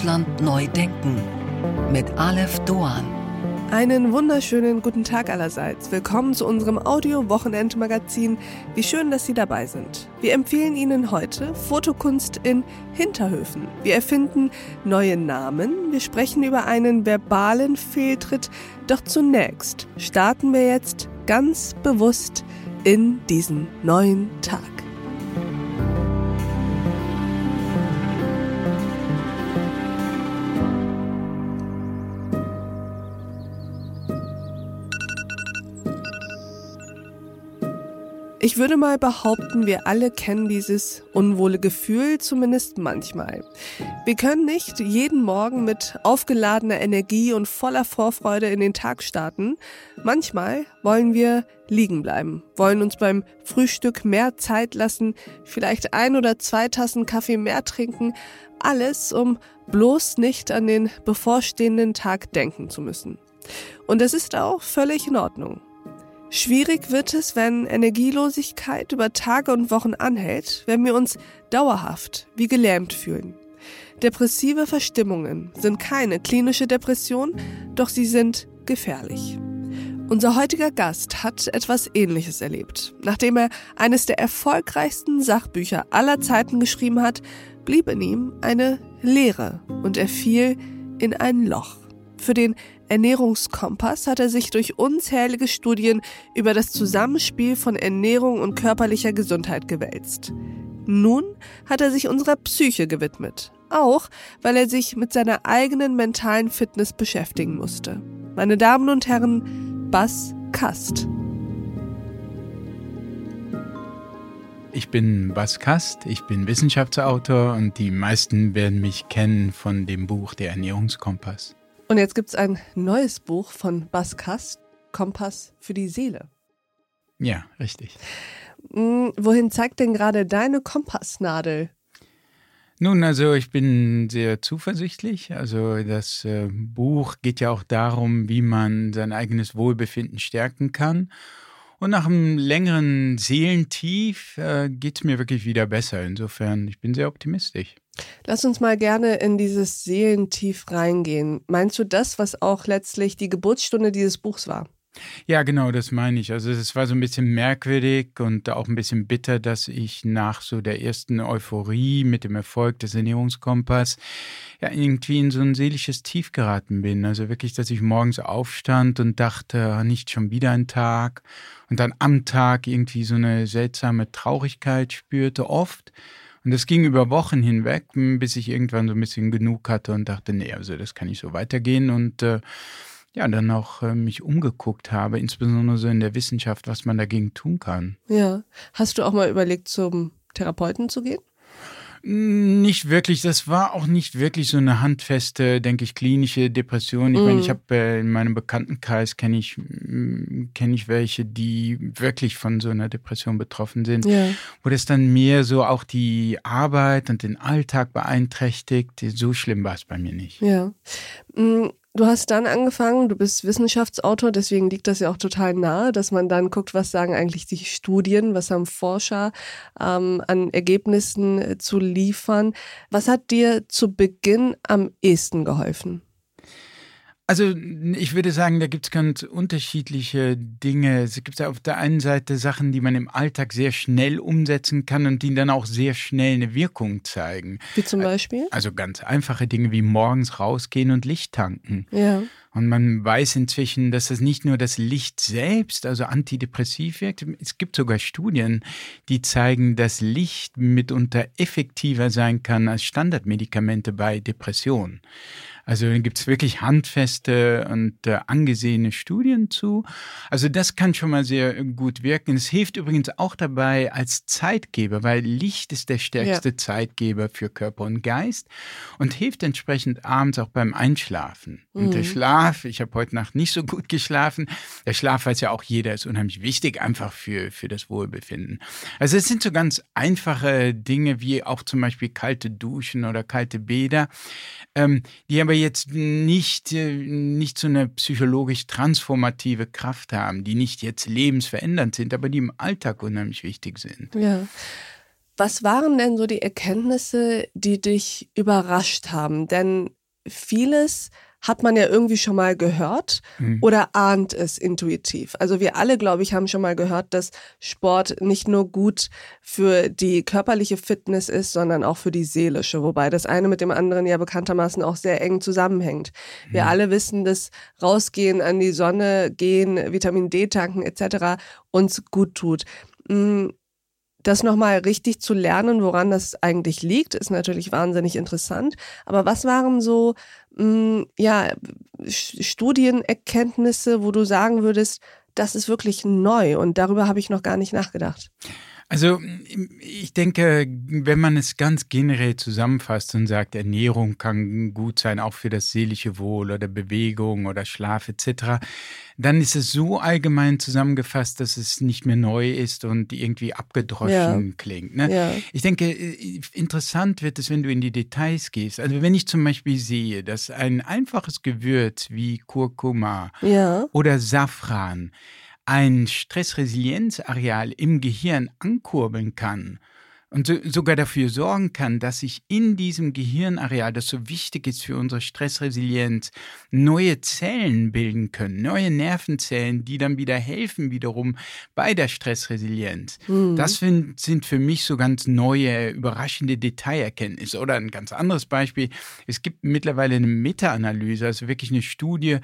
Deutschland neu denken mit Aleph Doan. Einen wunderschönen guten Tag allerseits. Willkommen zu unserem Audio-Wochenend-Magazin. Wie schön, dass Sie dabei sind. Wir empfehlen Ihnen heute Fotokunst in Hinterhöfen. Wir erfinden neue Namen. Wir sprechen über einen verbalen Fehltritt. Doch zunächst starten wir jetzt ganz bewusst in diesen neuen Tag. Ich würde mal behaupten, wir alle kennen dieses unwohle Gefühl, zumindest manchmal. Wir können nicht jeden Morgen mit aufgeladener Energie und voller Vorfreude in den Tag starten. Manchmal wollen wir liegen bleiben, wollen uns beim Frühstück mehr Zeit lassen, vielleicht ein oder zwei Tassen Kaffee mehr trinken, alles, um bloß nicht an den bevorstehenden Tag denken zu müssen. Und es ist auch völlig in Ordnung. Schwierig wird es, wenn Energielosigkeit über Tage und Wochen anhält, wenn wir uns dauerhaft wie gelähmt fühlen. Depressive Verstimmungen sind keine klinische Depression, doch sie sind gefährlich. Unser heutiger Gast hat etwas Ähnliches erlebt. Nachdem er eines der erfolgreichsten Sachbücher aller Zeiten geschrieben hat, blieb in ihm eine Leere und er fiel in ein Loch. Für den Ernährungskompass hat er sich durch unzählige Studien über das Zusammenspiel von Ernährung und körperlicher Gesundheit gewälzt. Nun hat er sich unserer Psyche gewidmet, auch weil er sich mit seiner eigenen mentalen Fitness beschäftigen musste. Meine Damen und Herren, Bas Kast. Ich bin Bas Kast, ich bin Wissenschaftsautor und die meisten werden mich kennen von dem Buch Der Ernährungskompass. Und jetzt gibt es ein neues Buch von Bas Kast, Kompass für die Seele. Ja, richtig. Hm, wohin zeigt denn gerade deine Kompassnadel? Nun, also ich bin sehr zuversichtlich. Also das äh, Buch geht ja auch darum, wie man sein eigenes Wohlbefinden stärken kann. Und nach einem längeren Seelentief äh, geht es mir wirklich wieder besser. Insofern, ich bin sehr optimistisch. Lass uns mal gerne in dieses Seelentief reingehen. Meinst du das, was auch letztlich die Geburtsstunde dieses Buchs war? Ja, genau, das meine ich. Also es war so ein bisschen merkwürdig und auch ein bisschen bitter, dass ich nach so der ersten Euphorie mit dem Erfolg des Ernährungskompass ja irgendwie in so ein seelisches Tief geraten bin. Also wirklich, dass ich morgens aufstand und dachte, ah, nicht schon wieder ein Tag und dann am Tag irgendwie so eine seltsame Traurigkeit spürte, oft. Und das ging über Wochen hinweg, bis ich irgendwann so ein bisschen genug hatte und dachte, nee, also das kann nicht so weitergehen. Und äh, ja, dann auch äh, mich umgeguckt habe, insbesondere so in der Wissenschaft, was man dagegen tun kann. Ja. Hast du auch mal überlegt, zum Therapeuten zu gehen? Nicht wirklich. Das war auch nicht wirklich so eine handfeste, denke ich, klinische Depression. Ich mm. meine, ich mhm. habe äh, in meinem Bekanntenkreis kenne ich mm, kenne ich welche, die wirklich von so einer Depression betroffen sind, ja. wo das dann mehr so auch die Arbeit und den Alltag beeinträchtigt. So schlimm war es bei mir nicht. Ja. Du hast dann angefangen, du bist Wissenschaftsautor, deswegen liegt das ja auch total nahe, dass man dann guckt, was sagen eigentlich die Studien, was haben Forscher ähm, an Ergebnissen äh, zu liefern. Was hat dir zu Beginn am ehesten geholfen? Also ich würde sagen, da gibt es ganz unterschiedliche Dinge. Es gibt ja auf der einen Seite Sachen, die man im Alltag sehr schnell umsetzen kann und die dann auch sehr schnell eine Wirkung zeigen. Wie zum Beispiel? Also ganz einfache Dinge wie morgens rausgehen und Licht tanken. Ja. Und man weiß inzwischen, dass es nicht nur das Licht selbst, also antidepressiv wirkt. Es gibt sogar Studien, die zeigen, dass Licht mitunter effektiver sein kann als Standardmedikamente bei Depressionen. Also gibt es wirklich handfeste und äh, angesehene Studien zu. Also das kann schon mal sehr gut wirken. Es hilft übrigens auch dabei als Zeitgeber, weil Licht ist der stärkste ja. Zeitgeber für Körper und Geist und hilft entsprechend abends auch beim Einschlafen. Mhm. Und der mhm. Schlaf, ich habe heute Nacht nicht so gut geschlafen. Der Schlaf weiß ja auch jeder, ist unheimlich wichtig, einfach für, für das Wohlbefinden. Also es sind so ganz einfache Dinge wie auch zum Beispiel kalte Duschen oder kalte Bäder, ähm, die aber jetzt nicht, äh, nicht so eine psychologisch transformative Kraft haben, die nicht jetzt lebensverändernd sind, aber die im Alltag unheimlich wichtig sind. Ja. Was waren denn so die Erkenntnisse, die dich überrascht haben? Denn vieles hat man ja irgendwie schon mal gehört mhm. oder ahnt es intuitiv. Also wir alle, glaube ich, haben schon mal gehört, dass Sport nicht nur gut für die körperliche Fitness ist, sondern auch für die seelische, wobei das eine mit dem anderen ja bekanntermaßen auch sehr eng zusammenhängt. Mhm. Wir alle wissen, dass rausgehen, an die Sonne gehen, Vitamin D tanken etc. uns gut tut. Mhm das nochmal richtig zu lernen, woran das eigentlich liegt, ist natürlich wahnsinnig interessant. Aber was waren so mh, mm, ja, Studienerkenntnisse, wo du sagen würdest, das ist wirklich neu und darüber habe ich noch gar nicht nachgedacht? Also ich denke, wenn man es ganz generell zusammenfasst und sagt, Ernährung kann gut sein, auch für das seelische Wohl oder Bewegung oder Schlaf etc., dann ist es so allgemein zusammengefasst, dass es nicht mehr neu ist und irgendwie abgedroschen ja. klingt. Ne? Ja. Ich denke, äh, interessant wird es, wenn du in die Details gehst. Also wenn ich zum Beispiel sehe, dass ein einfaches Gewürz wie Kurkuma ja. oder Safran ein Stressresilienzareal im Gehirn ankurbeln kann und so, sogar dafür sorgen kann, dass sich in diesem Gehirnareal, das so wichtig ist für unsere Stressresilienz, neue Zellen bilden können, neue Nervenzellen, die dann wieder helfen wiederum bei der Stressresilienz. Mhm. Das sind, sind für mich so ganz neue, überraschende Detailerkenntnisse. Oder ein ganz anderes Beispiel, es gibt mittlerweile eine Meta-Analyse, also wirklich eine Studie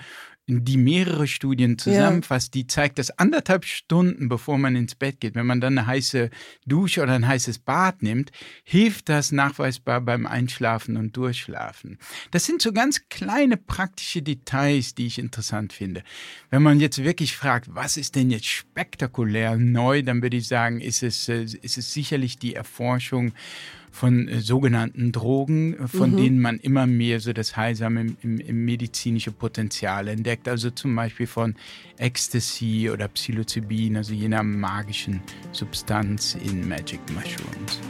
die mehrere Studien zusammenfasst, ja. die zeigt, dass anderthalb Stunden bevor man ins Bett geht, wenn man dann eine heiße Dusche oder ein heißes Bad nimmt, hilft das nachweisbar beim Einschlafen und Durchschlafen. Das sind so ganz kleine praktische Details, die ich interessant finde. Wenn man jetzt wirklich fragt, was ist denn jetzt spektakulär neu, dann würde ich sagen, ist es, äh, ist es sicherlich die Erforschung von äh, sogenannten Drogen, äh, von mhm. denen man immer mehr so das heilsame im, im medizinische Potenzial entdeckt. Also zum Beispiel von Ecstasy oder Psilocybin, also jener magischen Substanz in Magic Mushrooms.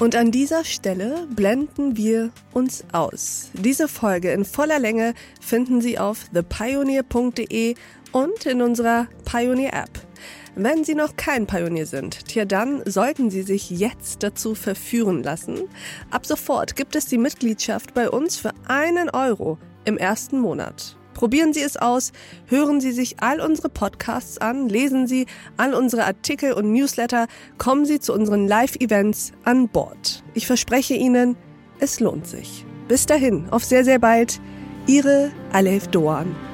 Und an dieser Stelle blenden wir uns aus. Diese Folge in voller Länge finden Sie auf thepioneer.de und in unserer Pioneer App. Wenn Sie noch kein Pionier sind, tja dann sollten Sie sich jetzt dazu verführen lassen. Ab sofort gibt es die Mitgliedschaft bei uns für einen Euro im ersten Monat. Probieren Sie es aus, hören Sie sich all unsere Podcasts an, lesen Sie all unsere Artikel und Newsletter, kommen Sie zu unseren Live-Events an Bord. Ich verspreche Ihnen, es lohnt sich. Bis dahin, auf sehr, sehr bald. Ihre Alef Doan.